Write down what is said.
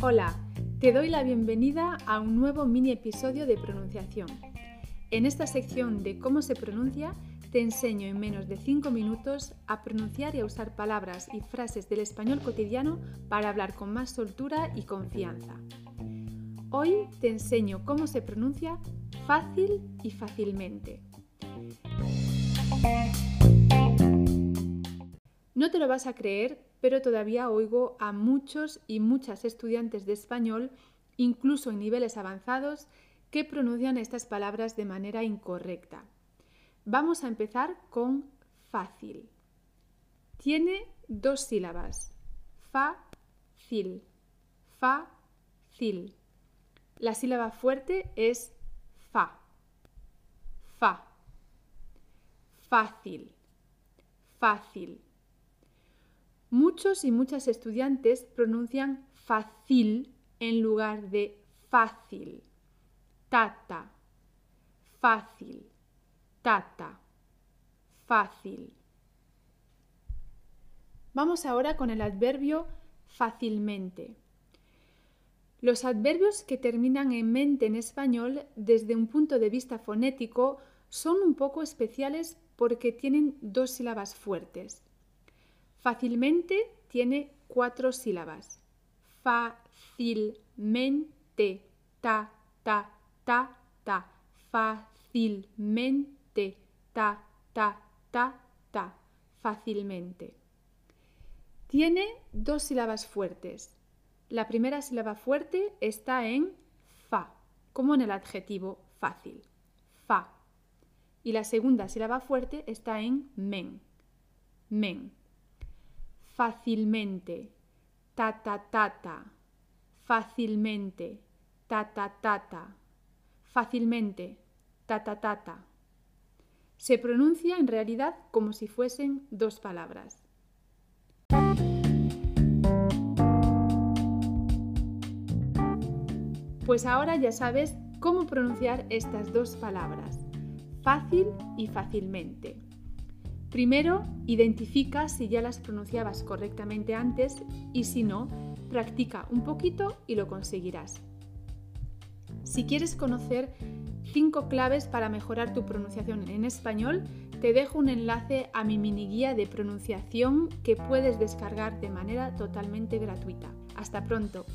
Hola, te doy la bienvenida a un nuevo mini episodio de pronunciación. En esta sección de cómo se pronuncia, te enseño en menos de 5 minutos a pronunciar y a usar palabras y frases del español cotidiano para hablar con más soltura y confianza. Hoy te enseño cómo se pronuncia fácil y fácilmente. No te lo vas a creer, pero todavía oigo a muchos y muchas estudiantes de español, incluso en niveles avanzados, que pronuncian estas palabras de manera incorrecta. Vamos a empezar con fácil. Tiene dos sílabas. Fa-cil. Fa-cil. La sílaba fuerte es fa. Fa. Fácil. Fácil. Muchos y muchas estudiantes pronuncian fácil en lugar de fácil. Tata. Fácil tata, fácil. Vamos ahora con el adverbio fácilmente. Los adverbios que terminan en mente en español desde un punto de vista fonético son un poco especiales porque tienen dos sílabas fuertes. Fácilmente tiene cuatro sílabas. Fácilmente, ta, ta, ta, ta, fácilmente ta, ta, ta, ta, fácilmente. Tiene dos sílabas fuertes. La primera sílaba fuerte está en fa, como en el adjetivo fácil, fa. Y la segunda sílaba fuerte está en men, men. Fácilmente, ta, ta, ta, ta. Fácilmente, ta, ta, ta, ta. Fácilmente, ta, ta, ta, ta. Se pronuncia en realidad como si fuesen dos palabras. Pues ahora ya sabes cómo pronunciar estas dos palabras, fácil y fácilmente. Primero, identifica si ya las pronunciabas correctamente antes y si no, practica un poquito y lo conseguirás. Si quieres conocer 5 claves para mejorar tu pronunciación en español, te dejo un enlace a mi mini guía de pronunciación que puedes descargar de manera totalmente gratuita. Hasta pronto.